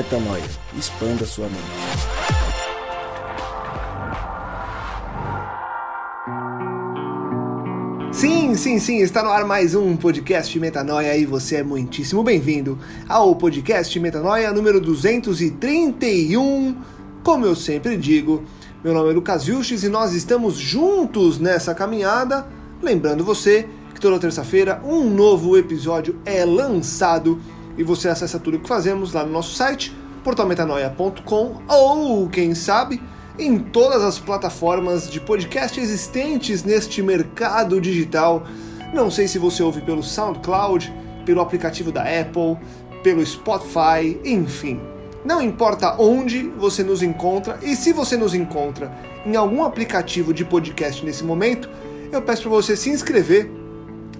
Metanoia. Expanda sua mente. Sim, sim, sim, está no ar mais um podcast Metanoia e você é muitíssimo bem-vindo ao podcast Metanoia número 231. Como eu sempre digo, meu nome é Lucas Vilches e nós estamos juntos nessa caminhada. Lembrando você que toda terça-feira um novo episódio é lançado e você acessa tudo o que fazemos lá no nosso site, portalmetanoia.com ou, quem sabe, em todas as plataformas de podcast existentes neste mercado digital. Não sei se você ouve pelo SoundCloud, pelo aplicativo da Apple, pelo Spotify, enfim. Não importa onde você nos encontra e se você nos encontra em algum aplicativo de podcast nesse momento, eu peço para você se inscrever,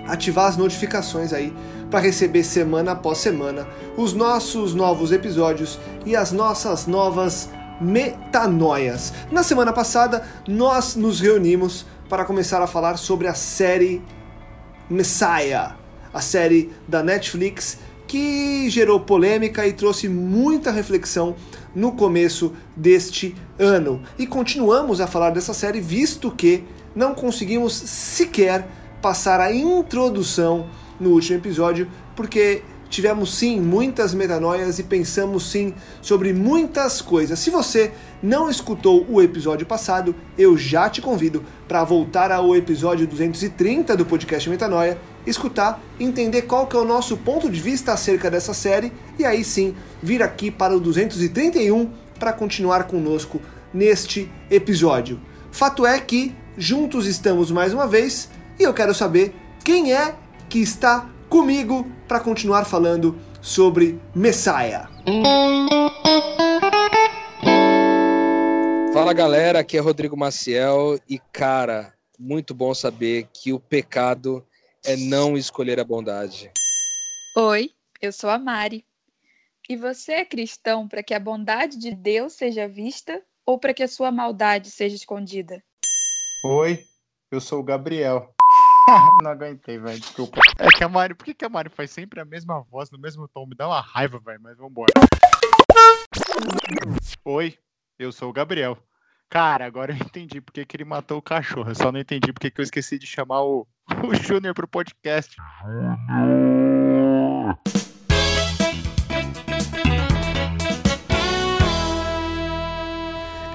ativar as notificações aí para receber semana após semana os nossos novos episódios e as nossas novas metanoias. Na semana passada, nós nos reunimos para começar a falar sobre a série Messiah, a série da Netflix que gerou polêmica e trouxe muita reflexão no começo deste ano. E continuamos a falar dessa série, visto que não conseguimos sequer passar a introdução no último episódio, porque tivemos sim muitas metanoias e pensamos sim sobre muitas coisas. Se você não escutou o episódio passado, eu já te convido para voltar ao episódio 230 do podcast Metanoia, escutar, entender qual que é o nosso ponto de vista acerca dessa série e aí sim vir aqui para o 231 para continuar conosco neste episódio. Fato é que juntos estamos mais uma vez e eu quero saber quem é que está comigo para continuar falando sobre Messiah. Fala galera, aqui é Rodrigo Maciel e cara, muito bom saber que o pecado é não escolher a bondade. Oi, eu sou a Mari. E você é cristão para que a bondade de Deus seja vista ou para que a sua maldade seja escondida? Oi, eu sou o Gabriel. não aguentei, velho. Desculpa. É que a Mari. Por que, que a Mari faz sempre a mesma voz, no mesmo tom? Me dá uma raiva, velho. Mas vambora. Oi, eu sou o Gabriel. Cara, agora eu entendi porque que ele matou o cachorro. Eu só não entendi porque que eu esqueci de chamar o, o Júnior pro podcast.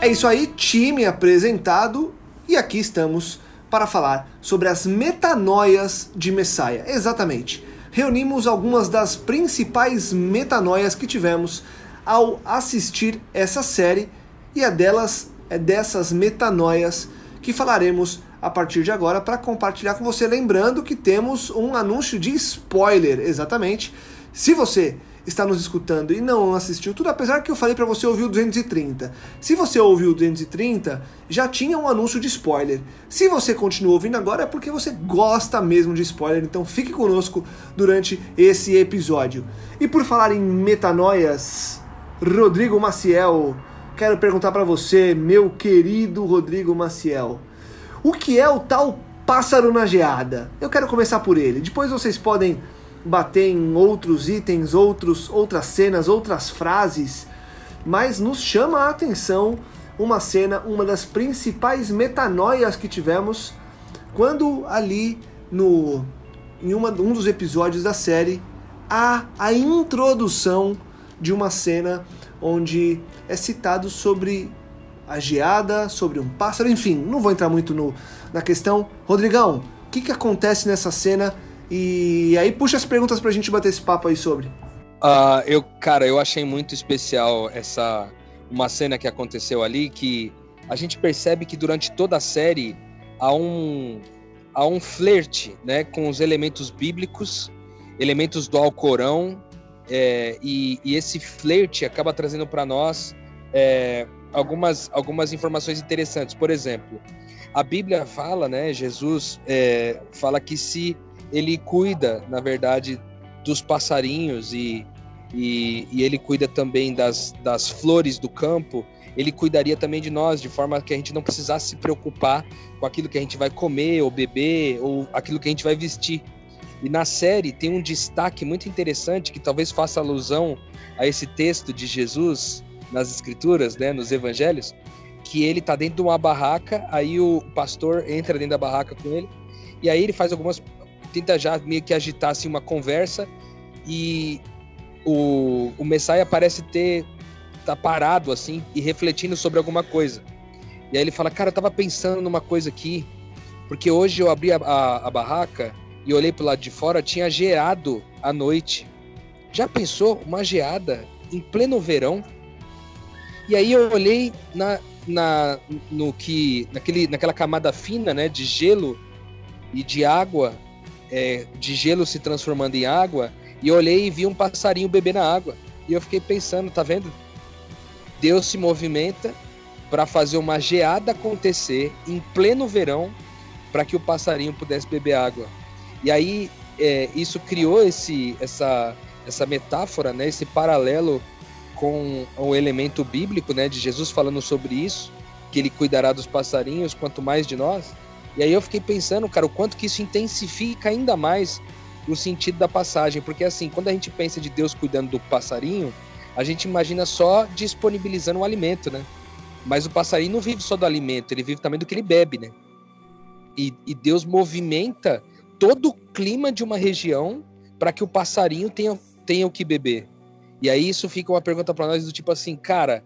É isso aí, time apresentado. E aqui estamos para falar sobre as metanoias de Messiah. Exatamente. Reunimos algumas das principais metanoias que tivemos ao assistir essa série e é delas é dessas metanoias que falaremos a partir de agora para compartilhar com você, lembrando que temos um anúncio de spoiler, exatamente. Se você está nos escutando e não assistiu tudo, apesar que eu falei para você ouvir o 230. Se você ouviu o 230, já tinha um anúncio de spoiler. Se você continua ouvindo agora é porque você gosta mesmo de spoiler, então fique conosco durante esse episódio. E por falar em metanoias, Rodrigo Maciel, quero perguntar para você, meu querido Rodrigo Maciel, o que é o tal pássaro na geada? Eu quero começar por ele. Depois vocês podem bater em outros itens, outros, outras cenas, outras frases, mas nos chama a atenção uma cena, uma das principais metanoias que tivemos quando ali no em uma, um dos episódios da série há a introdução de uma cena onde é citado sobre a geada, sobre um pássaro, enfim, não vou entrar muito no, na questão. Rodrigão, o que, que acontece nessa cena e aí puxa as perguntas pra gente bater esse papo aí sobre. Uh, eu, cara, eu achei muito especial essa uma cena que aconteceu ali que a gente percebe que durante toda a série há um há um flerte, né, com os elementos bíblicos, elementos do Alcorão, é, e, e, esse flerte acaba trazendo para nós é, algumas algumas informações interessantes. Por exemplo, a Bíblia fala, né, Jesus é, fala que se ele cuida, na verdade, dos passarinhos e, e, e, ele cuida também das, das flores do campo, ele cuidaria também de nós, de forma que a gente não precisasse se preocupar com aquilo que a gente vai comer ou beber ou aquilo que a gente vai vestir. E na série tem um destaque muito interessante que talvez faça alusão a esse texto de Jesus nas escrituras, né, nos evangelhos, que ele tá dentro de uma barraca, aí o pastor entra dentro da barraca com ele, e aí ele faz algumas tenta já meio que agitar assim uma conversa e o, o Messiah parece ter tá parado assim e refletindo sobre alguma coisa. E aí ele fala: "Cara, eu tava pensando numa coisa aqui, porque hoje eu abri a, a, a barraca e olhei pro lado de fora, tinha geado à noite. Já pensou uma geada em pleno verão? E aí eu olhei na, na no que naquele, naquela camada fina, né, de gelo e de água, é, de gelo se transformando em água, e olhei e vi um passarinho beber na água. E eu fiquei pensando, tá vendo? Deus se movimenta para fazer uma geada acontecer em pleno verão para que o passarinho pudesse beber água. E aí é, isso criou esse, essa, essa metáfora, né, esse paralelo com o elemento bíblico, né, de Jesus falando sobre isso, que ele cuidará dos passarinhos quanto mais de nós. E aí eu fiquei pensando, cara, o quanto que isso intensifica ainda mais o sentido da passagem, porque assim, quando a gente pensa de Deus cuidando do passarinho, a gente imagina só disponibilizando o alimento, né? Mas o passarinho não vive só do alimento, ele vive também do que ele bebe, né? E, e Deus movimenta todo o clima de uma região para que o passarinho tenha, tenha o que beber. E aí isso fica uma pergunta para nós do tipo assim, cara,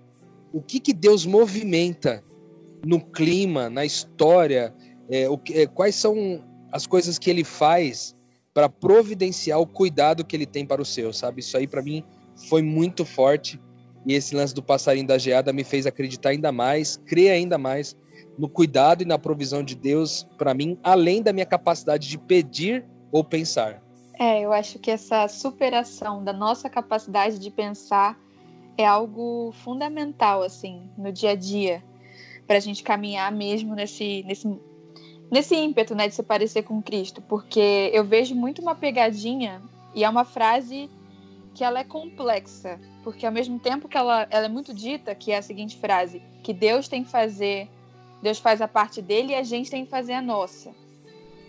o que que Deus movimenta no clima, na história, é, o, é, quais são as coisas que ele faz para providenciar o cuidado que ele tem para o seu, sabe? Isso aí para mim foi muito forte e esse lance do passarinho da geada me fez acreditar ainda mais, crer ainda mais no cuidado e na provisão de Deus para mim, além da minha capacidade de pedir ou pensar. É, eu acho que essa superação da nossa capacidade de pensar é algo fundamental, assim, no dia a dia, para a gente caminhar mesmo nesse, nesse, nesse ímpeto, né, de se parecer com Cristo, porque eu vejo muito uma pegadinha e é uma frase que ela é complexa, porque ao mesmo tempo que ela, ela é muito dita, que é a seguinte frase, que Deus tem que fazer Deus faz a parte dele e a gente tem que fazer a nossa.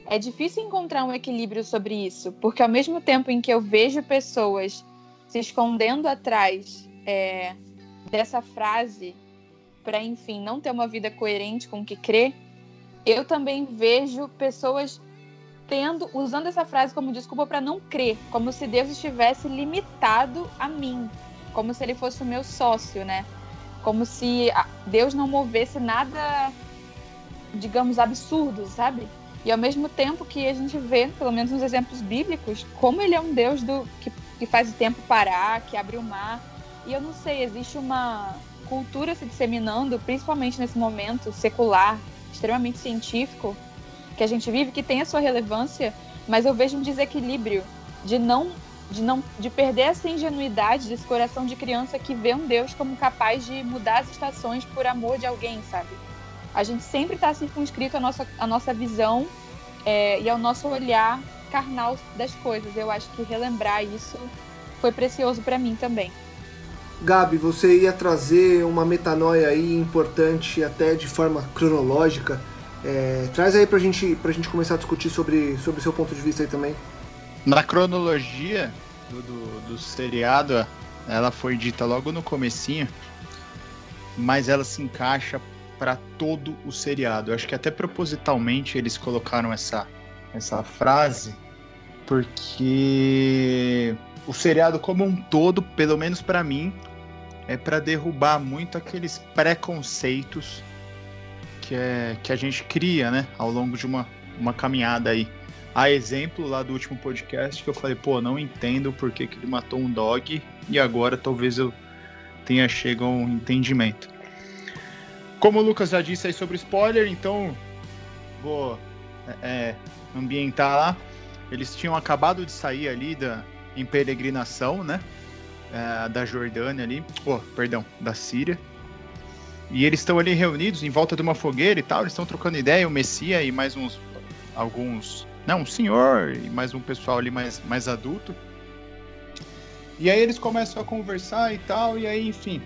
É difícil encontrar um equilíbrio sobre isso, porque ao mesmo tempo em que eu vejo pessoas se escondendo atrás é, dessa frase para, enfim, não ter uma vida coerente com o que crê, eu também vejo pessoas tendo, usando essa frase como desculpa para não crer, como se Deus estivesse limitado a mim, como se ele fosse o meu sócio, né? Como se Deus não movesse nada, digamos, absurdo, sabe? E ao mesmo tempo que a gente vê, pelo menos nos exemplos bíblicos, como ele é um Deus do que, que faz o tempo parar, que abre o mar. E eu não sei, existe uma cultura se disseminando, principalmente nesse momento secular, extremamente científico, que a gente vive, que tem a sua relevância, mas eu vejo um desequilíbrio de não de não de perder essa ingenuidade desse coração de criança que vê um Deus como capaz de mudar as estações por amor de alguém, sabe? A gente sempre está circunscrito à nossa, à nossa visão é, e ao nosso olhar carnal das coisas. Eu acho que relembrar isso foi precioso para mim também. Gabi, você ia trazer uma metanoia aí importante, até de forma cronológica. É, traz aí pra gente, pra gente começar a discutir sobre, o seu ponto de vista aí também. Na cronologia do, do, do seriado, ela foi dita logo no comecinho, mas ela se encaixa para todo o seriado. Eu acho que até propositalmente eles colocaram essa, essa frase, porque o seriado como um todo, pelo menos para mim, é para derrubar muito aqueles preconceitos que, é, que a gente cria, né, ao longo de uma, uma caminhada aí a exemplo lá do último podcast que eu falei, pô, não entendo por que, que ele matou um dog e agora talvez eu tenha chegado a um entendimento. Como o Lucas já disse aí sobre spoiler, então vou é, é, ambientar lá. Eles tinham acabado de sair ali da, em peregrinação, né? É, da Jordânia ali, oh, perdão, da Síria. E eles estão ali reunidos em volta de uma fogueira e tal, eles estão trocando ideia, o Messias e mais uns alguns não, um senhor e mais um pessoal ali mais, mais adulto. E aí eles começam a conversar e tal, e aí, enfim,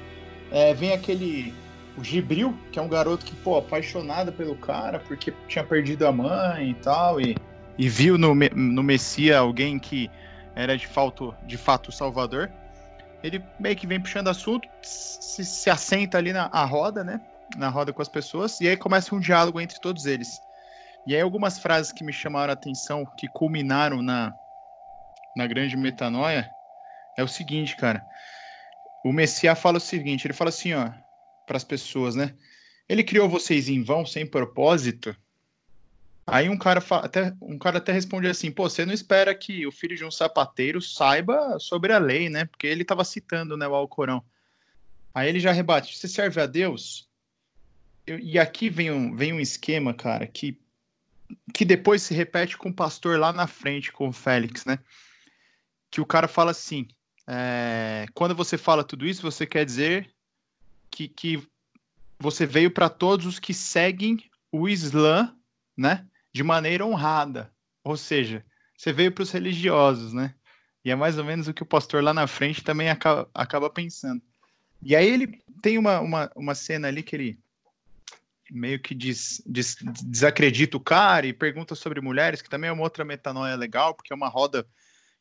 é, vem aquele. O Gibril, que é um garoto que, pô, apaixonado pelo cara, porque tinha perdido a mãe e tal, e e viu no, no Messias alguém que era de fato, de fato o Salvador, ele meio que vem puxando assunto, se, se assenta ali na roda, né? Na roda com as pessoas, e aí começa um diálogo entre todos eles. E aí algumas frases que me chamaram a atenção, que culminaram na, na grande metanoia, é o seguinte, cara. O Messias fala o seguinte, ele fala assim, ó, para as pessoas, né? Ele criou vocês em vão, sem propósito. Aí um cara, até, um cara até responde assim: pô, você não espera que o filho de um sapateiro saiba sobre a lei, né? Porque ele estava citando né, o Alcorão. Aí ele já rebate: você serve a Deus? Eu, e aqui vem um, vem um esquema, cara, que, que depois se repete com o pastor lá na frente, com o Félix, né? Que o cara fala assim: é, quando você fala tudo isso, você quer dizer que, que você veio para todos os que seguem o Islã, né? De maneira honrada. Ou seja, você veio para os religiosos, né? E é mais ou menos o que o pastor lá na frente também acaba, acaba pensando. E aí ele tem uma, uma, uma cena ali que ele meio que diz, desacredita o cara e pergunta sobre mulheres, que também é uma outra metanoia legal, porque é uma roda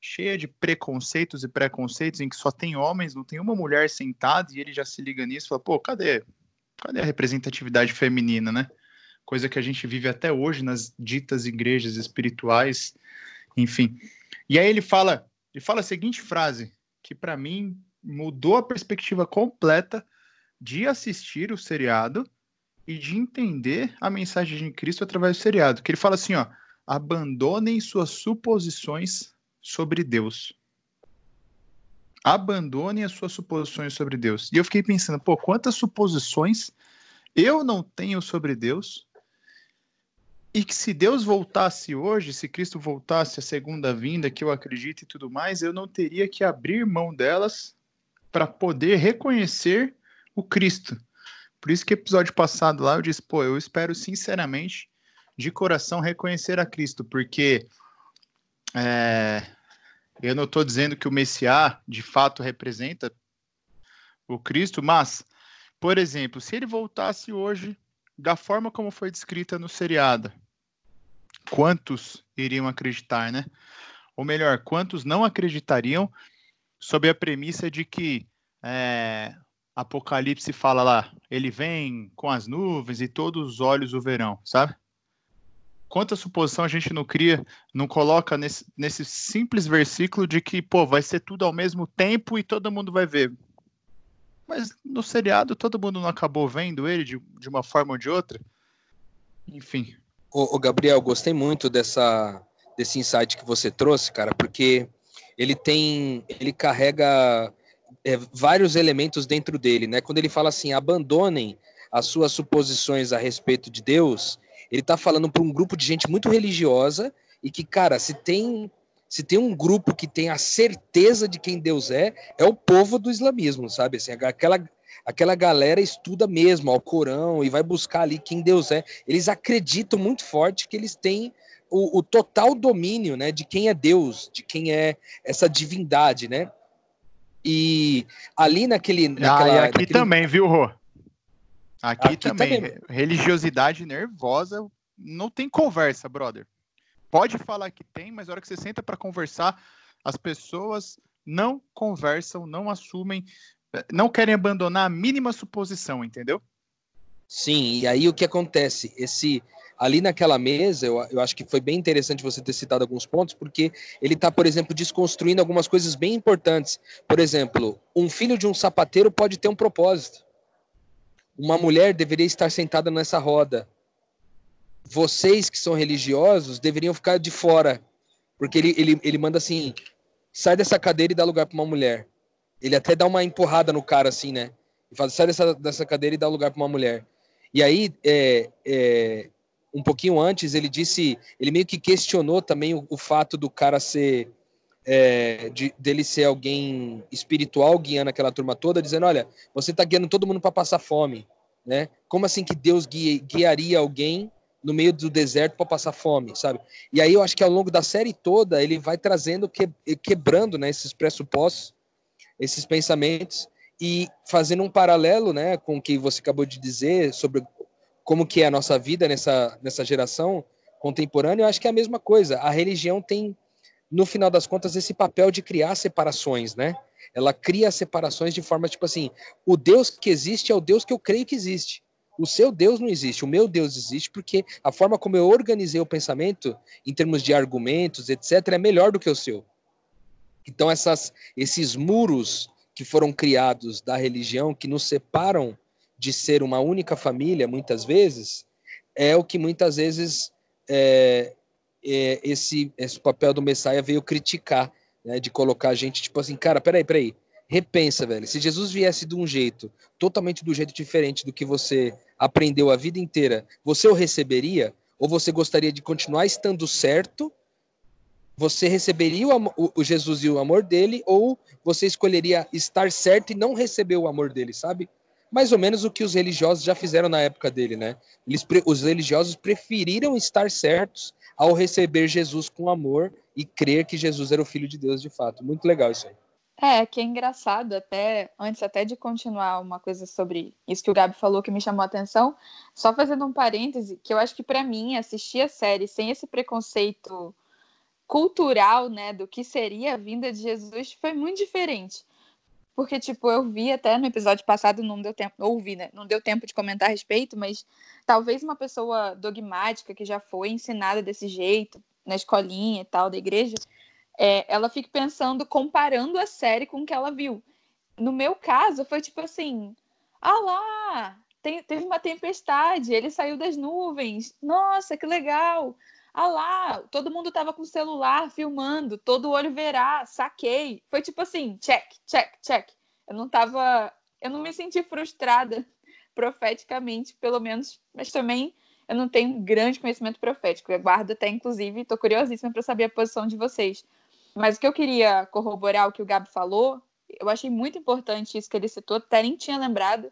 cheia de preconceitos e preconceitos em que só tem homens, não tem uma mulher sentada, e ele já se liga nisso e fala, pô, cadê? Cadê a representatividade feminina, né? Coisa que a gente vive até hoje nas ditas igrejas espirituais, enfim. E aí ele fala, ele fala a seguinte frase, que para mim mudou a perspectiva completa de assistir o seriado e de entender a mensagem de Cristo através do seriado. Que ele fala assim, ó, abandonem suas suposições sobre Deus. Abandone as suas suposições sobre Deus. E eu fiquei pensando, pô, quantas suposições eu não tenho sobre Deus? E que se Deus voltasse hoje, se Cristo voltasse a segunda vinda, que eu acredito e tudo mais, eu não teria que abrir mão delas para poder reconhecer o Cristo. Por isso que episódio passado lá eu disse, pô, eu espero sinceramente, de coração, reconhecer a Cristo, porque é, eu não estou dizendo que o Messiá de fato representa o Cristo, mas, por exemplo, se ele voltasse hoje da forma como foi descrita no seriado, quantos iriam acreditar, né? Ou melhor, quantos não acreditariam sob a premissa de que é, Apocalipse fala lá, ele vem com as nuvens e todos os olhos o verão, sabe? quanta suposição a gente não cria, não coloca nesse, nesse simples versículo de que, pô, vai ser tudo ao mesmo tempo e todo mundo vai ver. Mas no seriado todo mundo não acabou vendo ele de, de uma forma ou de outra? Enfim. O, Gabriel, gostei muito dessa, desse insight que você trouxe, cara, porque ele tem, ele carrega é, vários elementos dentro dele, né? Quando ele fala assim, abandonem as suas suposições a respeito de Deus, ele está falando para um grupo de gente muito religiosa e que, cara, se tem se tem um grupo que tem a certeza de quem Deus é, é o povo do islamismo, sabe? Assim, aquela, aquela galera estuda mesmo ao Corão e vai buscar ali quem Deus é. Eles acreditam muito forte que eles têm o, o total domínio, né, de quem é Deus, de quem é essa divindade, né? E ali naquele. Naquela, ah, e aqui naquele... também, viu, Rô? Aqui, Aqui também, também, religiosidade nervosa, não tem conversa, brother. Pode falar que tem, mas na hora que você senta para conversar, as pessoas não conversam, não assumem, não querem abandonar a mínima suposição, entendeu? Sim, e aí o que acontece? Esse ali naquela mesa, eu, eu acho que foi bem interessante você ter citado alguns pontos, porque ele está, por exemplo, desconstruindo algumas coisas bem importantes. Por exemplo, um filho de um sapateiro pode ter um propósito uma mulher deveria estar sentada nessa roda. Vocês que são religiosos deveriam ficar de fora. Porque ele, ele, ele manda assim: sai dessa cadeira e dá lugar para uma mulher. Ele até dá uma empurrada no cara, assim, né? E fala: sai dessa, dessa cadeira e dá lugar para uma mulher. E aí, é, é, um pouquinho antes, ele disse: ele meio que questionou também o, o fato do cara ser é, de, dele ser alguém espiritual guiando aquela turma toda, dizendo: olha, você está guiando todo mundo para passar fome, né? Como assim que Deus guia, guiaria alguém no meio do deserto para passar fome, sabe? E aí eu acho que ao longo da série toda ele vai trazendo, que, quebrando, né, esses pressupostos, esses pensamentos e fazendo um paralelo, né, com o que você acabou de dizer sobre como que é a nossa vida nessa nessa geração contemporâneo, eu acho que é a mesma coisa. A religião tem, no final das contas, esse papel de criar separações, né? Ela cria separações de forma tipo assim: o Deus que existe é o Deus que eu creio que existe. O seu Deus não existe, o meu Deus existe porque a forma como eu organizei o pensamento, em termos de argumentos, etc., é melhor do que o seu. Então, essas, esses muros que foram criados da religião, que nos separam de ser uma única família, muitas vezes, é o que muitas vezes é, é, esse, esse papel do Messias veio criticar, né, de colocar a gente tipo assim, cara, peraí, peraí, repensa, velho. Se Jesus viesse de um jeito totalmente do jeito diferente do que você aprendeu a vida inteira, você o receberia? Ou você gostaria de continuar estando certo? Você receberia o, o, Jesus e o amor dele? Ou você escolheria estar certo e não receber o amor dele, sabe? mais ou menos o que os religiosos já fizeram na época dele, né? Eles, os religiosos preferiram estar certos ao receber Jesus com amor e crer que Jesus era o Filho de Deus de fato. Muito legal isso aí. É, que é engraçado, até antes até de continuar uma coisa sobre isso que o Gabi falou que me chamou a atenção, só fazendo um parêntese, que eu acho que para mim assistir a série sem esse preconceito cultural, né, do que seria a vinda de Jesus foi muito diferente. Porque, tipo, eu vi até no episódio passado, não deu tempo, ouvi, né? Não deu tempo de comentar a respeito, mas talvez uma pessoa dogmática que já foi ensinada desse jeito, na escolinha e tal, da igreja, é, ela fique pensando, comparando a série com o que ela viu. No meu caso, foi tipo assim: ah lá, tem, teve uma tempestade, ele saiu das nuvens, nossa, que legal. Ah lá, todo mundo tava com o celular filmando, todo olho verá, saquei. Foi tipo assim, check, check, check. Eu não tava, eu não me senti frustrada profeticamente, pelo menos, mas também eu não tenho grande conhecimento profético. Eu guardo até, inclusive, estou curiosíssima para saber a posição de vocês. Mas o que eu queria corroborar o que o Gabi falou, eu achei muito importante isso que ele citou, até nem tinha lembrado,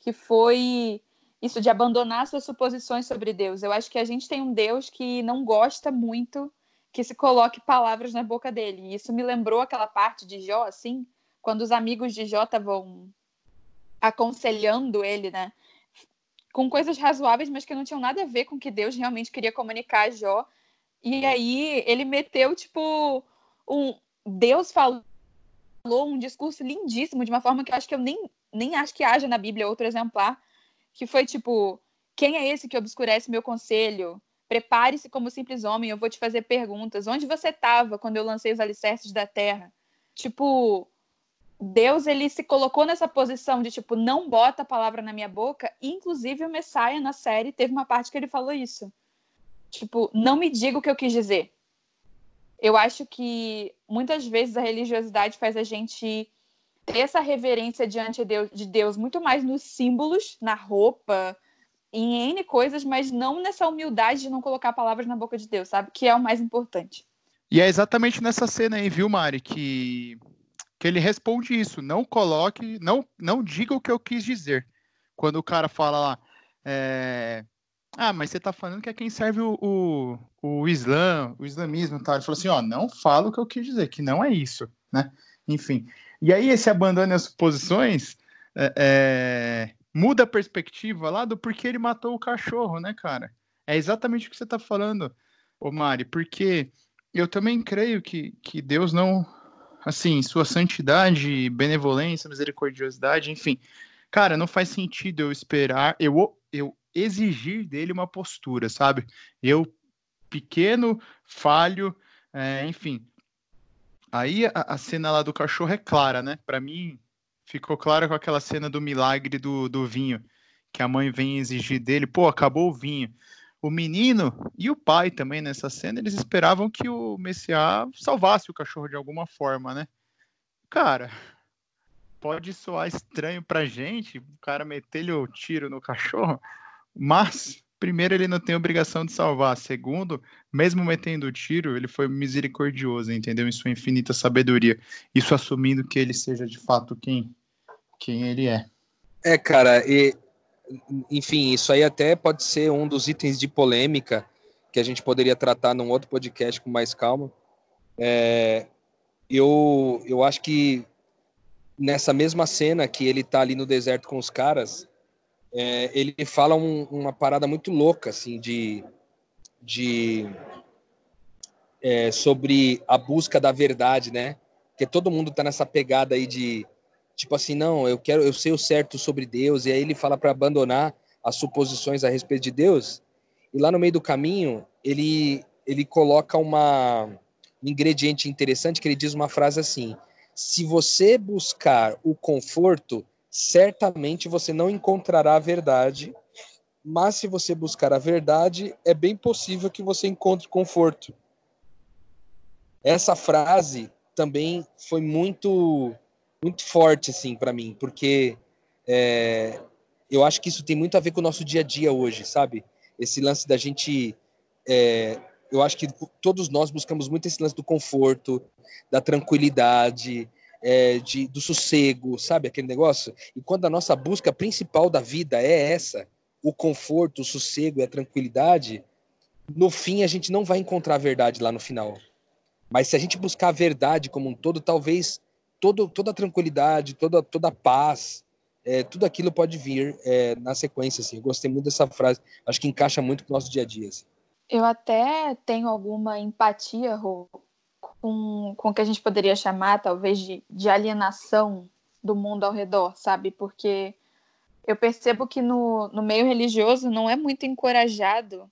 que foi isso de abandonar suas suposições sobre Deus. Eu acho que a gente tem um Deus que não gosta muito que se coloque palavras na boca dele. E isso me lembrou aquela parte de Jó, assim, quando os amigos de Jó estavam aconselhando ele, né? Com coisas razoáveis, mas que não tinham nada a ver com o que Deus realmente queria comunicar a Jó. E aí ele meteu, tipo, um. Deus falou um discurso lindíssimo, de uma forma que eu acho que eu nem, nem acho que haja na Bíblia outro exemplar que foi tipo: quem é esse que obscurece meu conselho? Prepare-se como simples homem, eu vou te fazer perguntas. Onde você estava quando eu lancei os alicerces da terra? Tipo, Deus ele se colocou nessa posição de tipo, não bota a palavra na minha boca. Inclusive o Messiah na série teve uma parte que ele falou isso. Tipo, não me diga o que eu quis dizer. Eu acho que muitas vezes a religiosidade faz a gente ter essa reverência diante de Deus muito mais nos símbolos, na roupa, em N coisas, mas não nessa humildade de não colocar palavras na boca de Deus, sabe? Que é o mais importante. E é exatamente nessa cena aí, viu, Mari, que, que ele responde isso. Não coloque, não, não diga o que eu quis dizer. Quando o cara fala lá, é... ah, mas você tá falando que é quem serve o, o, o Islã, o islamismo, tá? Ele falou assim, ó, não fala o que eu quis dizer, que não é isso, né? Enfim, e aí esse abandono as suposições é, é, muda a perspectiva lá do porquê ele matou o cachorro, né, cara? É exatamente o que você está falando, ô Mari, porque eu também creio que, que Deus não, assim, sua santidade, benevolência, misericordiosidade, enfim, cara, não faz sentido eu esperar, eu, eu exigir dele uma postura, sabe? Eu, pequeno, falho, é, enfim, Aí a, a, cena lá do cachorro é clara, né? Para mim, ficou clara com aquela cena do milagre do, do vinho, que a mãe vem exigir dele, pô, acabou o vinho. O menino e o pai também nessa cena, eles esperavam que o Messias salvasse o cachorro de alguma forma, né? Cara, pode soar estranho pra gente, o cara meter-lhe o tiro no cachorro, mas primeiro, ele não tem obrigação de salvar. Segundo, mesmo metendo o tiro, ele foi misericordioso, entendeu? Em sua infinita sabedoria. Isso assumindo que ele seja de fato quem, quem ele é. É, cara, e, enfim, isso aí até pode ser um dos itens de polêmica que a gente poderia tratar num outro podcast com mais calma. É, eu, eu acho que nessa mesma cena que ele tá ali no deserto com os caras, é, ele fala um, uma parada muito louca, assim, de de é, sobre a busca da verdade, né? Porque todo mundo tá nessa pegada aí de tipo assim, não, eu quero, eu sei o certo sobre Deus, e aí ele fala para abandonar as suposições a respeito de Deus. E lá no meio do caminho, ele ele coloca uma um ingrediente interessante que ele diz uma frase assim: se você buscar o conforto, certamente você não encontrará a verdade, mas se você buscar a verdade, é bem possível que você encontre conforto. Essa frase também foi muito muito forte assim para mim, porque é, eu acho que isso tem muito a ver com o nosso dia a dia hoje, sabe? Esse lance da gente é, eu acho que todos nós buscamos muito esse lance do conforto, da tranquilidade, é, de, do sossego, sabe aquele negócio? E quando a nossa busca principal da vida é essa, o conforto, o sossego e a tranquilidade, no fim a gente não vai encontrar a verdade lá no final. Mas se a gente buscar a verdade como um todo, talvez todo, toda a tranquilidade, toda, toda a paz, é, tudo aquilo pode vir é, na sequência. Assim. Eu gostei muito dessa frase, acho que encaixa muito com o nosso dia a dia. Assim. Eu até tenho alguma empatia, Rô, com, com o que a gente poderia chamar, talvez, de, de alienação do mundo ao redor, sabe? Porque eu percebo que no, no meio religioso não é muito encorajado,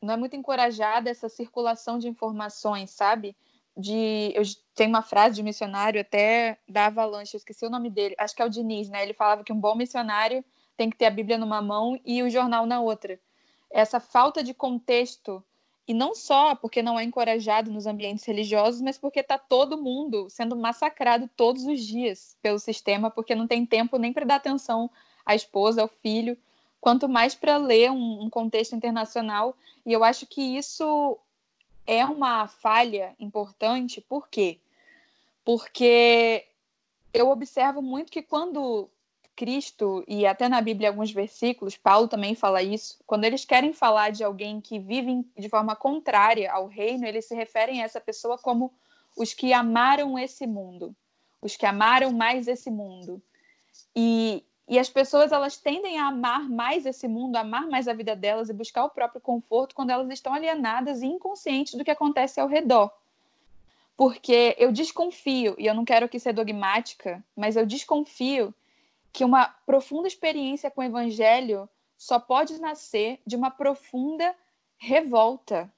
não é muito encorajada essa circulação de informações, sabe? De, eu tenho uma frase de um missionário até da Avalanche, eu esqueci o nome dele, acho que é o Diniz, né? Ele falava que um bom missionário tem que ter a Bíblia numa mão e o jornal na outra essa falta de contexto e não só porque não é encorajado nos ambientes religiosos, mas porque está todo mundo sendo massacrado todos os dias pelo sistema, porque não tem tempo nem para dar atenção à esposa, ao filho, quanto mais para ler um, um, contexto internacional. E eu acho que isso é uma falha importante, por quê? Porque eu observo muito que quando Cristo, e até na Bíblia alguns versículos, Paulo também fala isso, quando eles querem falar de alguém que vive de forma contrária ao reino, eles se referem a essa pessoa como os que amaram esse mundo, os que amaram mais esse mundo. E, e as pessoas elas tendem a amar mais esse mundo, amar mais a vida delas e buscar o próprio conforto quando elas estão alienadas e inconscientes do que acontece ao redor. Porque eu desconfio, e eu não quero aqui ser dogmática, mas eu desconfio que uma profunda experiência com o evangelho só pode nascer de uma profunda revolta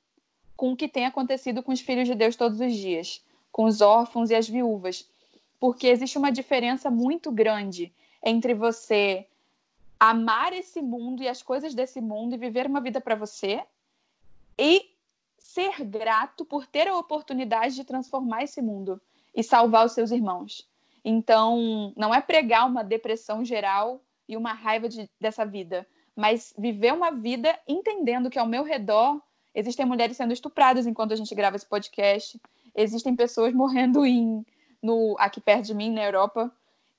com o que tem acontecido com os filhos de Deus todos os dias, com os órfãos e as viúvas. Porque existe uma diferença muito grande entre você amar esse mundo e as coisas desse mundo e viver uma vida para você e ser grato por ter a oportunidade de transformar esse mundo e salvar os seus irmãos. Então, não é pregar uma depressão geral e uma raiva de, dessa vida, mas viver uma vida entendendo que ao meu redor existem mulheres sendo estupradas enquanto a gente grava esse podcast, existem pessoas morrendo em, no, aqui perto de mim, na Europa.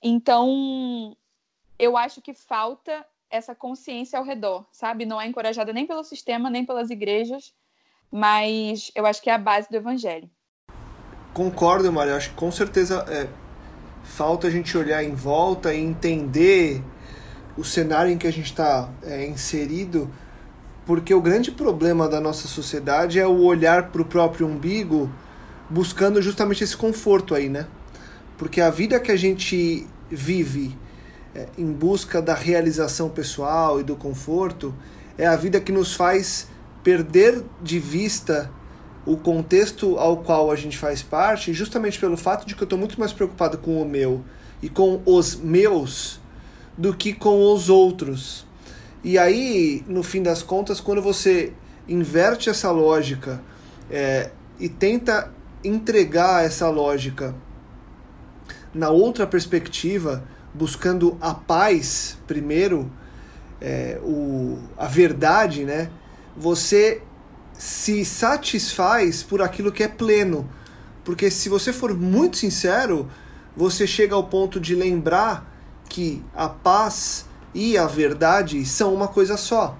Então, eu acho que falta essa consciência ao redor, sabe? Não é encorajada nem pelo sistema, nem pelas igrejas, mas eu acho que é a base do evangelho. Concordo, Maria. Acho que com certeza é, falta a gente olhar em volta e entender o cenário em que a gente está é, inserido, porque o grande problema da nossa sociedade é o olhar para o próprio umbigo buscando justamente esse conforto aí, né? Porque a vida que a gente vive é, em busca da realização pessoal e do conforto é a vida que nos faz perder de vista o contexto ao qual a gente faz parte, justamente pelo fato de que eu estou muito mais preocupado com o meu e com os meus do que com os outros. E aí, no fim das contas, quando você inverte essa lógica é, e tenta entregar essa lógica na outra perspectiva, buscando a paz primeiro, é, o, a verdade, né? Você se satisfaz por aquilo que é pleno. Porque se você for muito sincero, você chega ao ponto de lembrar que a paz e a verdade são uma coisa só.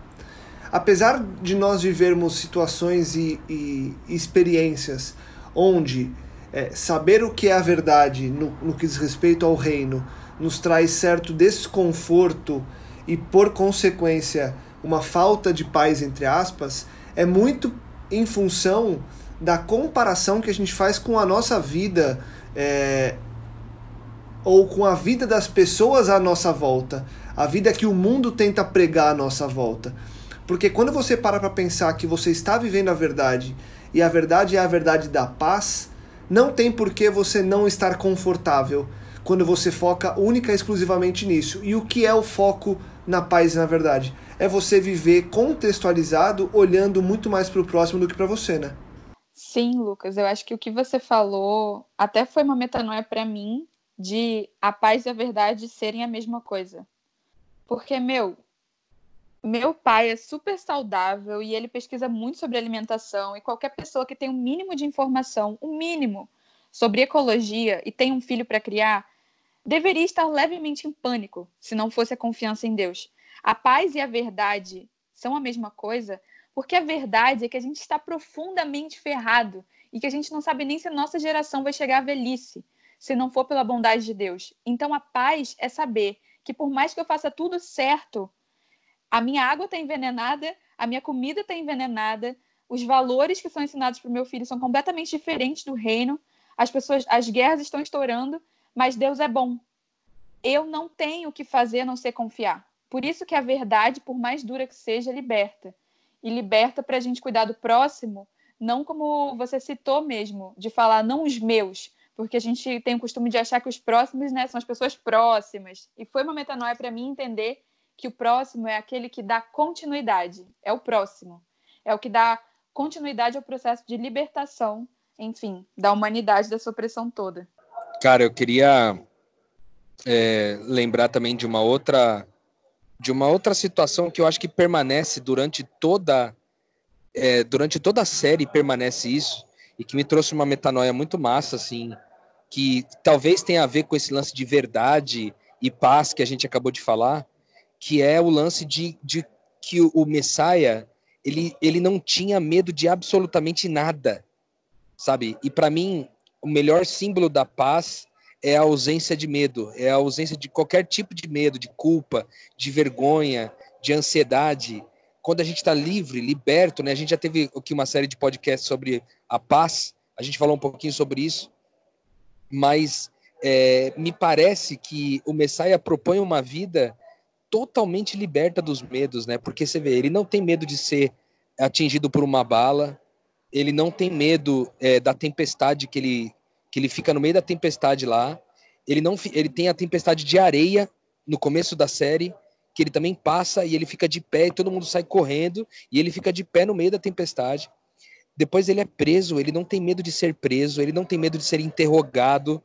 Apesar de nós vivermos situações e, e experiências onde é, saber o que é a verdade no, no que diz respeito ao reino nos traz certo desconforto e, por consequência, uma falta de paz, entre aspas, é muito em função da comparação que a gente faz com a nossa vida é, ou com a vida das pessoas à nossa volta, a vida que o mundo tenta pregar à nossa volta. Porque quando você para para pensar que você está vivendo a verdade e a verdade é a verdade da paz, não tem por que você não estar confortável quando você foca única e exclusivamente nisso. E o que é o foco na paz e na verdade? É você viver contextualizado, olhando muito mais para o próximo do que para você, né? Sim, Lucas, eu acho que o que você falou até foi uma metanoia para mim de a paz e a verdade serem a mesma coisa. Porque, meu, meu pai é super saudável e ele pesquisa muito sobre alimentação e qualquer pessoa que tem um mínimo de informação, um mínimo, sobre ecologia e tem um filho para criar, deveria estar levemente em pânico se não fosse a confiança em Deus. A paz e a verdade são a mesma coisa, porque a verdade é que a gente está profundamente ferrado e que a gente não sabe nem se a nossa geração vai chegar à velhice, se não for pela bondade de Deus. Então a paz é saber que por mais que eu faça tudo certo, a minha água está envenenada, a minha comida está envenenada, os valores que são ensinados para o meu filho são completamente diferentes do reino, as pessoas, as guerras estão estourando, mas Deus é bom. Eu não tenho o que fazer a não ser confiar. Por isso que a verdade, por mais dura que seja, liberta. E liberta para a gente cuidar do próximo, não como você citou mesmo, de falar não os meus, porque a gente tem o costume de achar que os próximos né, são as pessoas próximas. E foi uma metanoia para mim entender que o próximo é aquele que dá continuidade, é o próximo. É o que dá continuidade ao processo de libertação, enfim, da humanidade dessa opressão toda. Cara, eu queria é, lembrar também de uma outra de uma outra situação que eu acho que permanece durante toda é, durante toda a série permanece isso e que me trouxe uma metanoia muito massa assim que talvez tenha a ver com esse lance de verdade e paz que a gente acabou de falar que é o lance de, de que o Messiah ele, ele não tinha medo de absolutamente nada sabe? E para mim o melhor símbolo da paz é a ausência de medo, é a ausência de qualquer tipo de medo, de culpa, de vergonha, de ansiedade. Quando a gente está livre, liberto, né? A gente já teve aqui uma série de podcasts sobre a paz, a gente falou um pouquinho sobre isso, mas é, me parece que o Messias propõe uma vida totalmente liberta dos medos, né? Porque você vê, ele não tem medo de ser atingido por uma bala, ele não tem medo é, da tempestade que ele que ele fica no meio da tempestade lá. Ele não ele tem a tempestade de areia no começo da série, que ele também passa e ele fica de pé e todo mundo sai correndo e ele fica de pé no meio da tempestade. Depois ele é preso, ele não tem medo de ser preso, ele não tem medo de ser interrogado.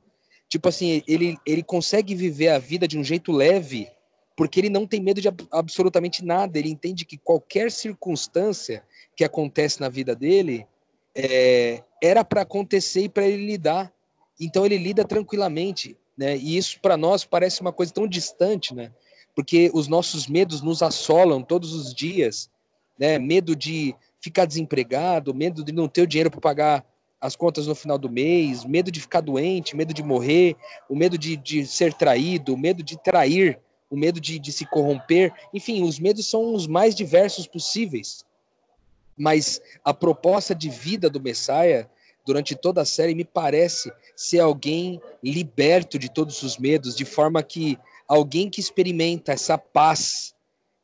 Tipo assim, ele, ele consegue viver a vida de um jeito leve, porque ele não tem medo de absolutamente nada. Ele entende que qualquer circunstância que acontece na vida dele é, era para acontecer e para ele lidar. Então ele lida tranquilamente, né? E isso para nós parece uma coisa tão distante, né? Porque os nossos medos nos assolam todos os dias, né? Medo de ficar desempregado, medo de não ter o dinheiro para pagar as contas no final do mês, medo de ficar doente, medo de morrer, o medo de, de ser traído, o medo de trair, o medo de, de se corromper. Enfim, os medos são os mais diversos possíveis. Mas a proposta de vida do Messiah durante toda a série me parece ser alguém liberto de todos os medos, de forma que alguém que experimenta essa paz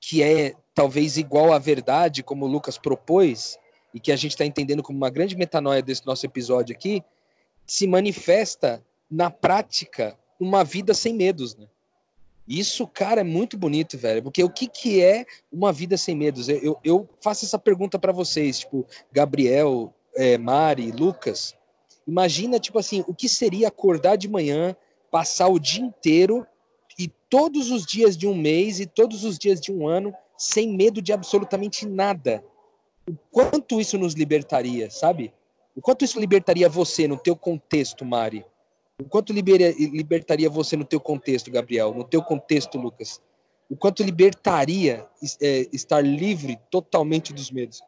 que é talvez igual à verdade, como o Lucas propôs, e que a gente está entendendo como uma grande metanoia desse nosso episódio aqui, se manifesta na prática uma vida sem medos, né? Isso, cara, é muito bonito, velho. Porque o que, que é uma vida sem medos? Eu, eu faço essa pergunta para vocês, tipo, Gabriel, é, Mari, Lucas, imagina, tipo assim, o que seria acordar de manhã, passar o dia inteiro e todos os dias de um mês e todos os dias de um ano sem medo de absolutamente nada. O quanto isso nos libertaria, sabe? O quanto isso libertaria você no teu contexto, Mari? O quanto libertaria você no teu contexto, Gabriel? No teu contexto, Lucas? O quanto libertaria é, estar livre totalmente dos medos?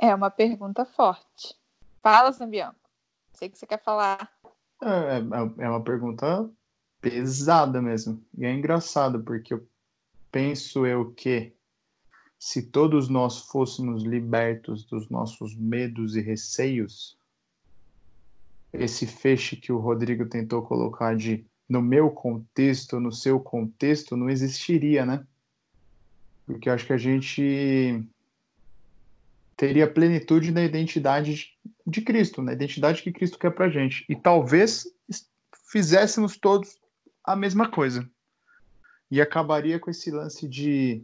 É uma pergunta forte. Fala, Sambianco. Sei que você quer falar. É, é, é uma pergunta pesada mesmo. E é engraçado, porque eu penso eu que se todos nós fôssemos libertos dos nossos medos e receios, esse feixe que o Rodrigo tentou colocar de no meu contexto, no seu contexto, não existiria, né? Porque eu acho que a gente teria plenitude na identidade de Cristo, na identidade que Cristo quer pra gente. E talvez fizéssemos todos a mesma coisa. E acabaria com esse lance de.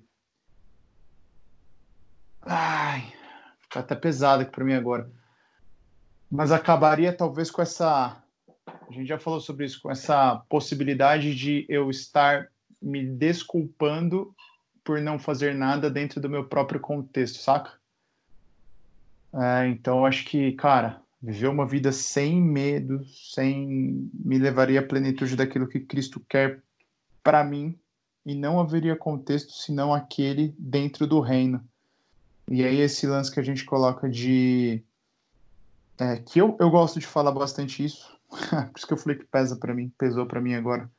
Ai, tá até pesado aqui para mim agora. Mas acabaria talvez com essa. A gente já falou sobre isso, com essa possibilidade de eu estar me desculpando por não fazer nada dentro do meu próprio contexto, saca? É, então acho que, cara, viver uma vida sem medo, sem me levaria à plenitude daquilo que Cristo quer para mim e não haveria contexto senão aquele dentro do reino. E aí esse lance que a gente coloca de é, que eu, eu gosto de falar bastante isso, por isso que eu falei que pesa para mim, pesou para mim agora.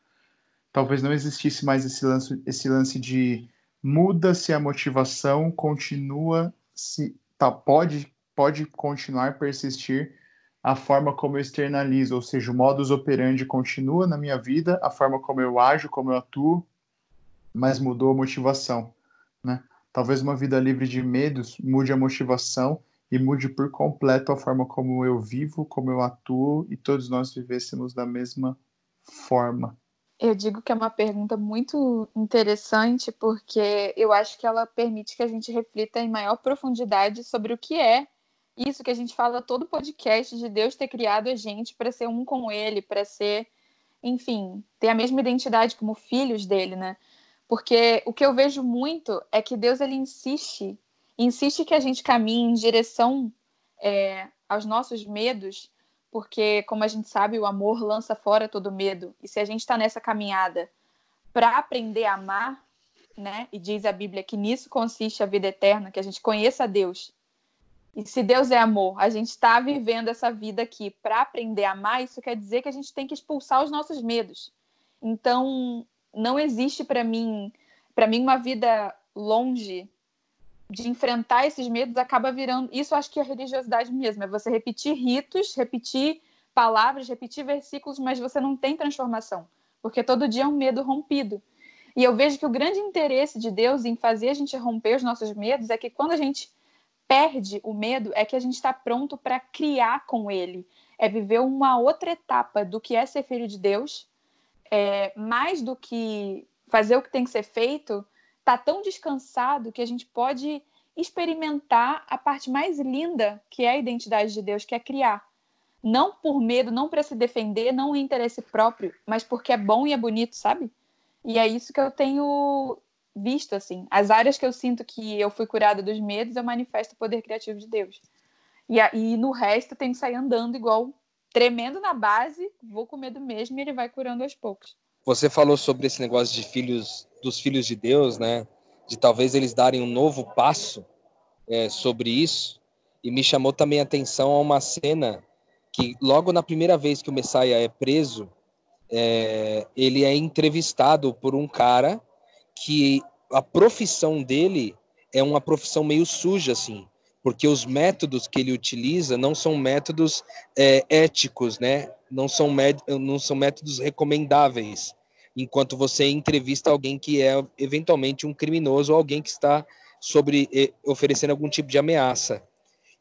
Talvez não existisse mais esse lance, esse lance de muda-se a motivação, continua se tá pode pode continuar persistir a forma como eu externalizo, ou seja, o modus operandi continua na minha vida, a forma como eu ajo, como eu atuo, mas mudou a motivação, né? Talvez uma vida livre de medos mude a motivação e mude por completo a forma como eu vivo, como eu atuo e todos nós vivêssemos da mesma forma. Eu digo que é uma pergunta muito interessante porque eu acho que ela permite que a gente reflita em maior profundidade sobre o que é isso que a gente fala todo podcast de Deus ter criado a gente para ser um com Ele, para ser, enfim, ter a mesma identidade como filhos dele, né? Porque o que eu vejo muito é que Deus ele insiste, insiste que a gente caminhe em direção é, aos nossos medos, porque como a gente sabe, o amor lança fora todo medo. E se a gente está nessa caminhada para aprender a amar, né? E diz a Bíblia que nisso consiste a vida eterna, que a gente conheça a Deus e se Deus é amor, a gente está vivendo essa vida aqui para aprender a amar, isso quer dizer que a gente tem que expulsar os nossos medos. Então, não existe para mim, para mim uma vida longe de enfrentar esses medos acaba virando, isso acho que é religiosidade mesmo, é você repetir ritos, repetir palavras, repetir versículos, mas você não tem transformação, porque todo dia é um medo rompido. E eu vejo que o grande interesse de Deus em fazer a gente romper os nossos medos é que quando a gente perde o medo é que a gente está pronto para criar com ele, é viver uma outra etapa do que é ser filho de Deus, é, mais do que fazer o que tem que ser feito, tá tão descansado que a gente pode experimentar a parte mais linda que é a identidade de Deus, que é criar. Não por medo, não para se defender, não em interesse próprio, mas porque é bom e é bonito, sabe? E é isso que eu tenho visto, assim. As áreas que eu sinto que eu fui curada dos medos, eu manifesto o poder criativo de Deus. E, e no resto, eu tenho que sair andando igual, tremendo na base, vou com medo mesmo e ele vai curando aos poucos. Você falou sobre esse negócio de filhos, dos filhos de Deus, né? De talvez eles darem um novo passo é, sobre isso. E me chamou também a atenção a uma cena que logo na primeira vez que o Messias é preso, é, ele é entrevistado por um cara que a profissão dele é uma profissão meio suja, assim, porque os métodos que ele utiliza não são métodos é, éticos, né? Não são, não são métodos recomendáveis. Enquanto você entrevista alguém que é eventualmente um criminoso ou alguém que está sobre oferecendo algum tipo de ameaça.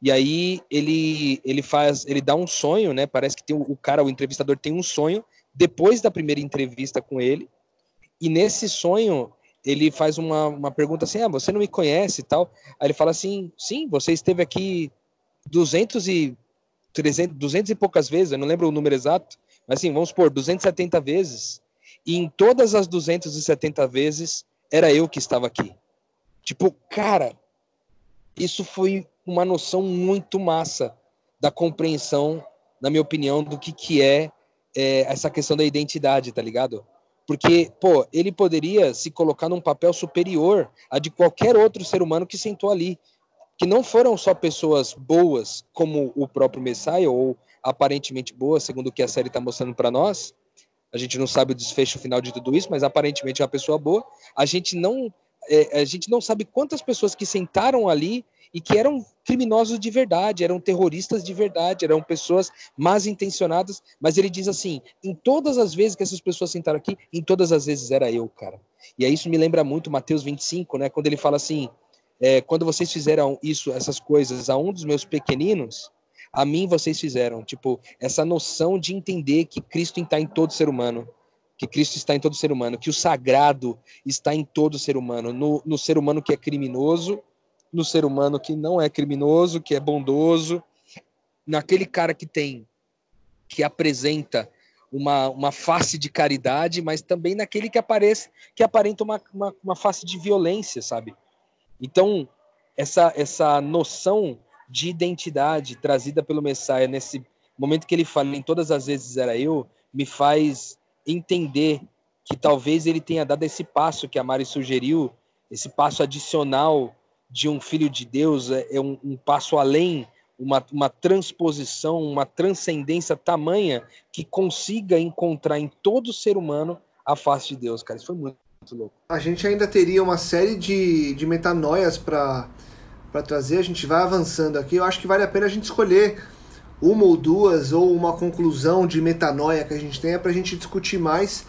E aí ele ele faz, ele dá um sonho, né? Parece que tem o cara, o entrevistador tem um sonho depois da primeira entrevista com ele. E nesse sonho ele faz uma, uma pergunta assim: ah, você não me conhece e tal. Aí ele fala assim: sim, você esteve aqui 200 e, 300, 200 e poucas vezes, eu não lembro o número exato, mas assim, vamos supor, 270 vezes. E em todas as 270 vezes, era eu que estava aqui. Tipo, cara, isso foi uma noção muito massa da compreensão, na minha opinião, do que, que é, é essa questão da identidade, tá ligado? Porque, pô, ele poderia se colocar num papel superior a de qualquer outro ser humano que sentou ali. Que não foram só pessoas boas, como o próprio Messiah, ou aparentemente boas, segundo o que a série está mostrando para nós. A gente não sabe o desfecho final de tudo isso, mas aparentemente é uma pessoa boa. A gente não é, a gente não sabe quantas pessoas que sentaram ali e que eram criminosos de verdade, eram terroristas de verdade, eram pessoas más intencionadas, mas ele diz assim: em todas as vezes que essas pessoas sentaram aqui, em todas as vezes era eu, cara. E aí isso me lembra muito Mateus 25, né? Quando ele fala assim: é, quando vocês fizeram isso, essas coisas a um dos meus pequeninos, a mim vocês fizeram. Tipo, essa noção de entender que Cristo está em todo ser humano que Cristo está em todo ser humano, que o sagrado está em todo ser humano, no, no ser humano que é criminoso, no ser humano que não é criminoso, que é bondoso, naquele cara que tem, que apresenta uma, uma face de caridade, mas também naquele que aparece, que aparenta uma, uma, uma face de violência, sabe? Então, essa, essa noção de identidade trazida pelo Messias nesse momento que ele fala em todas as vezes era eu, me faz entender que talvez ele tenha dado esse passo que a Mari sugeriu, esse passo adicional de um filho de Deus, é, é um, um passo além, uma, uma transposição, uma transcendência tamanha que consiga encontrar em todo ser humano a face de Deus, cara. Isso foi muito, muito louco. A gente ainda teria uma série de, de metanoias para trazer, a gente vai avançando aqui. Eu acho que vale a pena a gente escolher uma ou duas, ou uma conclusão de metanoia que a gente tenha para a gente discutir mais,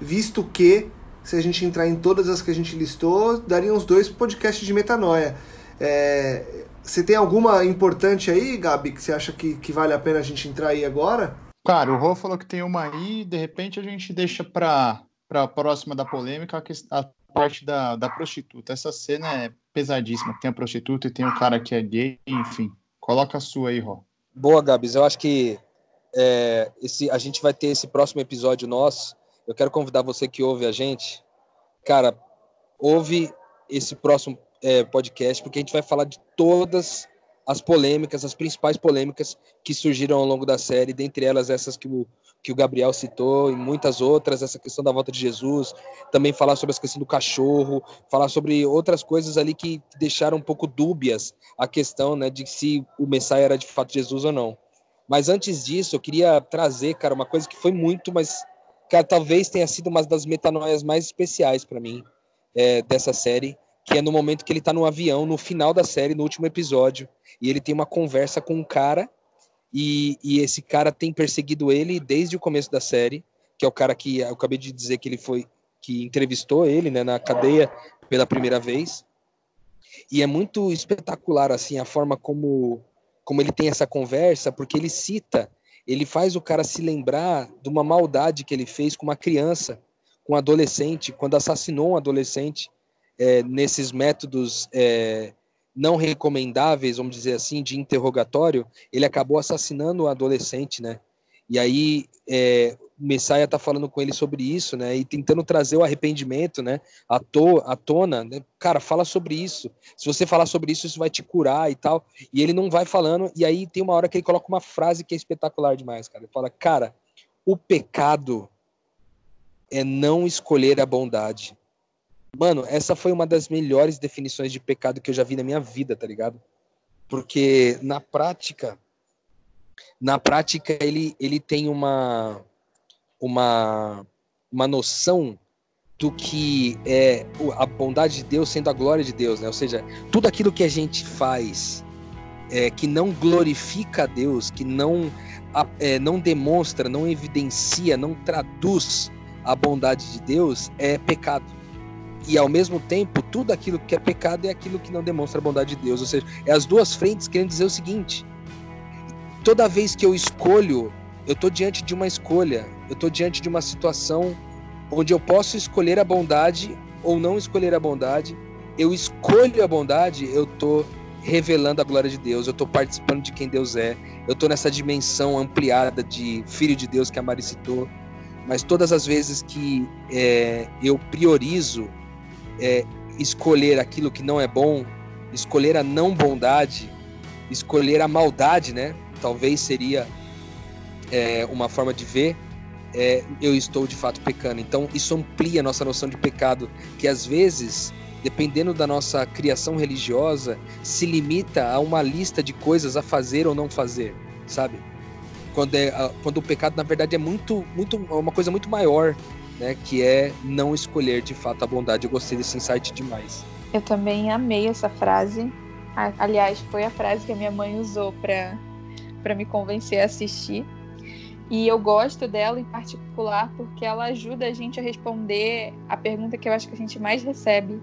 visto que, se a gente entrar em todas as que a gente listou, daria uns dois podcasts de metanoia. É, você tem alguma importante aí, Gabi, que você acha que, que vale a pena a gente entrar aí agora? Cara, o Rô falou que tem uma aí, de repente a gente deixa para a próxima da polêmica a, a parte da, da prostituta. Essa cena é pesadíssima. Tem a prostituta e tem o cara que é gay, enfim. Coloca a sua aí, Rô. Boa, Gabs. Eu acho que é, esse, a gente vai ter esse próximo episódio nosso. Eu quero convidar você que ouve a gente. Cara, ouve esse próximo é, podcast, porque a gente vai falar de todas as polêmicas, as principais polêmicas que surgiram ao longo da série, dentre elas essas que o, que o Gabriel citou e muitas outras, essa questão da volta de Jesus, também falar sobre a questão do cachorro, falar sobre outras coisas ali que deixaram um pouco dúbias a questão né, de se o Messias era de fato Jesus ou não. Mas antes disso, eu queria trazer, cara, uma coisa que foi muito, mas, cara, talvez tenha sido uma das metanoias mais especiais para mim é, dessa série, que é no momento que ele tá no avião, no final da série, no último episódio, e ele tem uma conversa com um cara e, e, esse cara tem perseguido ele desde o começo da série, que é o cara que eu acabei de dizer que ele foi que entrevistou ele, né, na cadeia pela primeira vez. E é muito espetacular assim a forma como como ele tem essa conversa, porque ele cita, ele faz o cara se lembrar de uma maldade que ele fez com uma criança, com um adolescente, quando assassinou um adolescente é, nesses métodos é, não recomendáveis, vamos dizer assim, de interrogatório, ele acabou assassinando um adolescente, né? E aí é, o Messias está falando com ele sobre isso, né? E tentando trazer o arrependimento, né? À, to, à tona, né? Cara, fala sobre isso. Se você falar sobre isso, isso vai te curar e tal. E ele não vai falando. E aí tem uma hora que ele coloca uma frase que é espetacular demais, cara. Ele fala, cara, o pecado é não escolher a bondade. Mano, essa foi uma das melhores definições de pecado que eu já vi na minha vida, tá ligado? Porque na prática, na prática ele, ele tem uma, uma, uma noção do que é a bondade de Deus sendo a glória de Deus, né? Ou seja, tudo aquilo que a gente faz é, que não glorifica a Deus, que não, é, não demonstra, não evidencia, não traduz a bondade de Deus, é pecado e ao mesmo tempo, tudo aquilo que é pecado é aquilo que não demonstra a bondade de Deus. Ou seja, é as duas frentes querendo dizer o seguinte: toda vez que eu escolho, eu estou diante de uma escolha, eu estou diante de uma situação onde eu posso escolher a bondade ou não escolher a bondade. Eu escolho a bondade, eu estou revelando a glória de Deus, eu estou participando de quem Deus é, eu estou nessa dimensão ampliada de filho de Deus que a Mari citou. Mas todas as vezes que é, eu priorizo é, escolher aquilo que não é bom, escolher a não bondade, escolher a maldade, né? Talvez seria é, uma forma de ver. É, eu estou de fato pecando. Então, isso amplia a nossa noção de pecado, que às vezes, dependendo da nossa criação religiosa, se limita a uma lista de coisas a fazer ou não fazer, sabe? Quando, é, quando o pecado, na verdade, é muito, muito, é uma coisa muito maior né? Que é não escolher de fato a bondade. Eu gostei desse insight demais. Eu também amei essa frase. Aliás, foi a frase que a minha mãe usou para me convencer a assistir. E eu gosto dela em particular porque ela ajuda a gente a responder a pergunta que eu acho que a gente mais recebe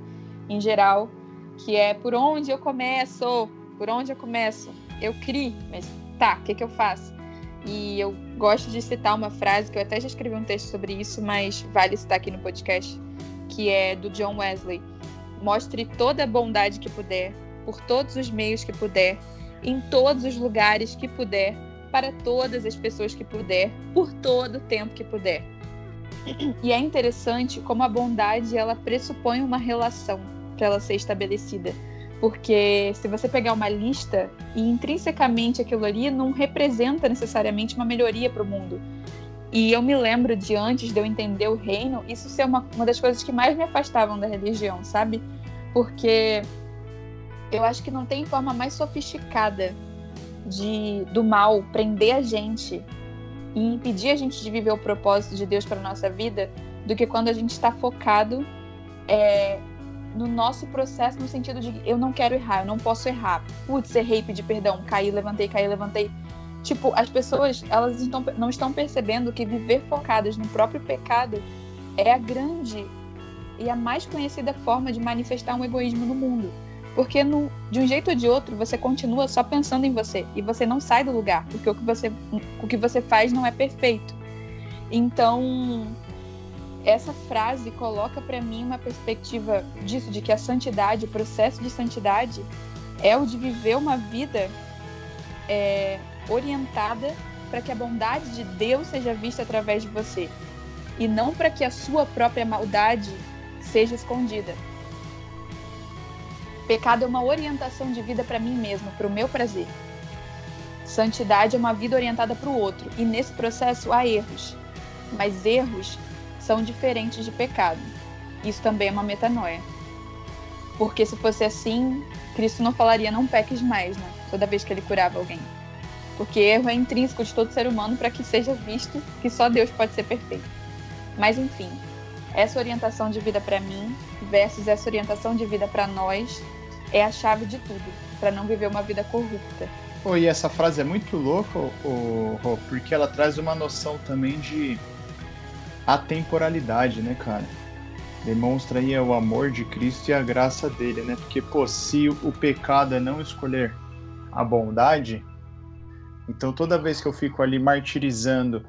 em geral, que é por onde eu começo? Por onde eu começo? Eu crio, mas tá, o que, que eu faço? E eu gosto de citar uma frase que eu até já escrevi um texto sobre isso, mas vale citar aqui no podcast, que é do John Wesley. Mostre toda a bondade que puder, por todos os meios que puder, em todos os lugares que puder, para todas as pessoas que puder, por todo o tempo que puder. E é interessante como a bondade ela pressupõe uma relação para ela ser estabelecida. Porque se você pegar uma lista e intrinsecamente aquilo ali não representa necessariamente uma melhoria para o mundo. E eu me lembro de antes de eu entender o reino, isso ser uma, uma das coisas que mais me afastavam da religião, sabe? Porque eu acho que não tem forma mais sofisticada de do mal prender a gente e impedir a gente de viver o propósito de Deus para nossa vida do que quando a gente está focado é, no nosso processo no sentido de eu não quero errar, eu não posso errar. Putz, errei, pedi perdão, caí, levantei, caí, levantei. Tipo, as pessoas, elas estão, não estão percebendo que viver focadas no próprio pecado é a grande e a mais conhecida forma de manifestar um egoísmo no mundo. Porque no, de um jeito ou de outro, você continua só pensando em você e você não sai do lugar, porque o que você, o que você faz não é perfeito. Então, essa frase coloca para mim uma perspectiva disso, de que a santidade, o processo de santidade, é o de viver uma vida é, orientada para que a bondade de Deus seja vista através de você e não para que a sua própria maldade seja escondida. Pecado é uma orientação de vida para mim mesmo, para o meu prazer. Santidade é uma vida orientada para o outro, e nesse processo há erros. Mas erros são diferentes de pecado. Isso também é uma metanoia. Porque se fosse assim, Cristo não falaria não peques mais, né? Toda vez que ele curava alguém. Porque erro é intrínseco de todo ser humano para que seja visto que só Deus pode ser perfeito. Mas enfim, essa orientação de vida para mim versus essa orientação de vida para nós é a chave de tudo, para não viver uma vida corrupta. Oh, e essa frase é muito louca, oh, oh, porque ela traz uma noção também de atemporalidade, né, cara? Demonstra aí o amor de Cristo e a graça dele, né? Porque, pô, se o pecado é não escolher a bondade, então toda vez que eu fico ali martirizando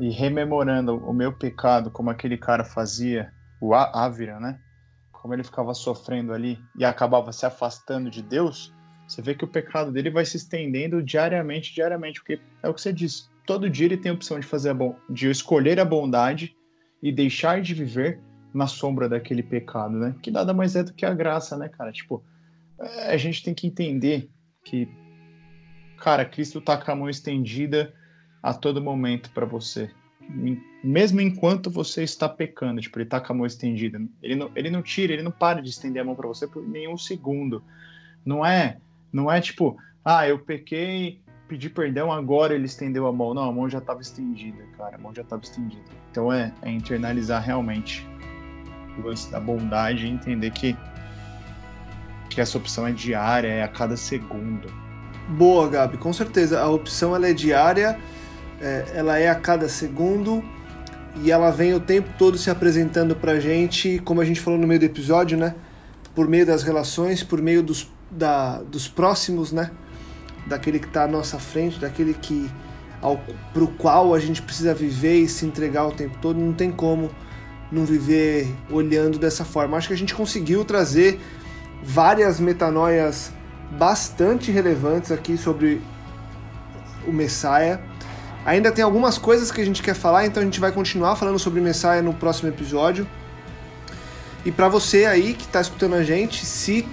e rememorando o meu pecado, como aquele cara fazia, o Ávira, né? Como ele ficava sofrendo ali e acabava se afastando de Deus, você vê que o pecado dele vai se estendendo diariamente, diariamente, porque é o que você disse. Todo dia ele tem a opção de fazer bom, de escolher a bondade e deixar de viver na sombra daquele pecado, né? Que nada mais é do que a graça, né, cara? Tipo, é, a gente tem que entender que, cara, Cristo tá com a mão estendida a todo momento para você mesmo enquanto você está pecando, tipo, ele tá com a mão estendida. Ele não, ele não tira, ele não para de estender a mão para você por nenhum segundo. Não é, não é tipo, ah, eu pequei, pedi perdão, agora ele estendeu a mão. Não, a mão já estava estendida, cara, a mão já estava estendida. Então é, é internalizar realmente o lance da bondade e entender que, que essa opção é diária, é a cada segundo. Boa, Gabi, com certeza. A opção ela é diária é, ela é a cada segundo e ela vem o tempo todo se apresentando pra gente, como a gente falou no meio do episódio, né? Por meio das relações, por meio dos, da, dos próximos, né? Daquele que está à nossa frente, daquele que ao, pro qual a gente precisa viver e se entregar o tempo todo. Não tem como não viver olhando dessa forma. Acho que a gente conseguiu trazer várias metanoias bastante relevantes aqui sobre o Messiah. Ainda tem algumas coisas que a gente quer falar, então a gente vai continuar falando sobre Messiah no próximo episódio. E para você aí que está escutando a gente, se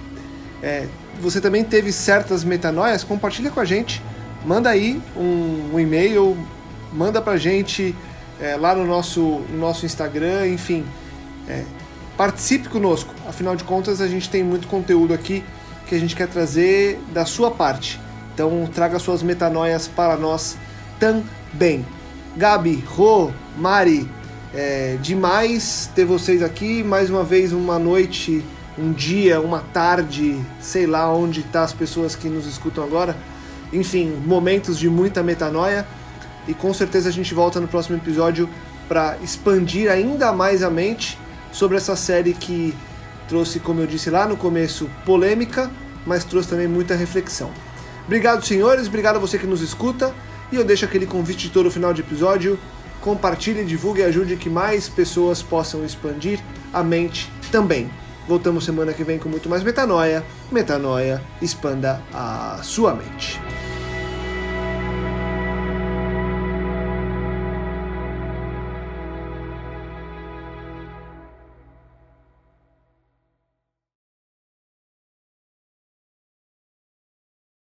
é, você também teve certas metanoias, compartilha com a gente. Manda aí um, um e-mail, manda pra gente é, lá no nosso, no nosso Instagram, enfim. É, participe conosco, afinal de contas a gente tem muito conteúdo aqui que a gente quer trazer da sua parte. Então traga suas metanoias para nós também. Gabi, Rô, Mari, É demais ter vocês aqui, mais uma vez uma noite, um dia, uma tarde, sei lá onde tá as pessoas que nos escutam agora. Enfim, momentos de muita metanoia e com certeza a gente volta no próximo episódio para expandir ainda mais a mente sobre essa série que trouxe, como eu disse lá no começo, polêmica, mas trouxe também muita reflexão. Obrigado, senhores, obrigado a você que nos escuta. E eu deixo aquele convite de todo final de episódio. Compartilhe, divulgue e ajude que mais pessoas possam expandir a mente também. Voltamos semana que vem com muito mais metanoia. Metanoia, expanda a sua mente.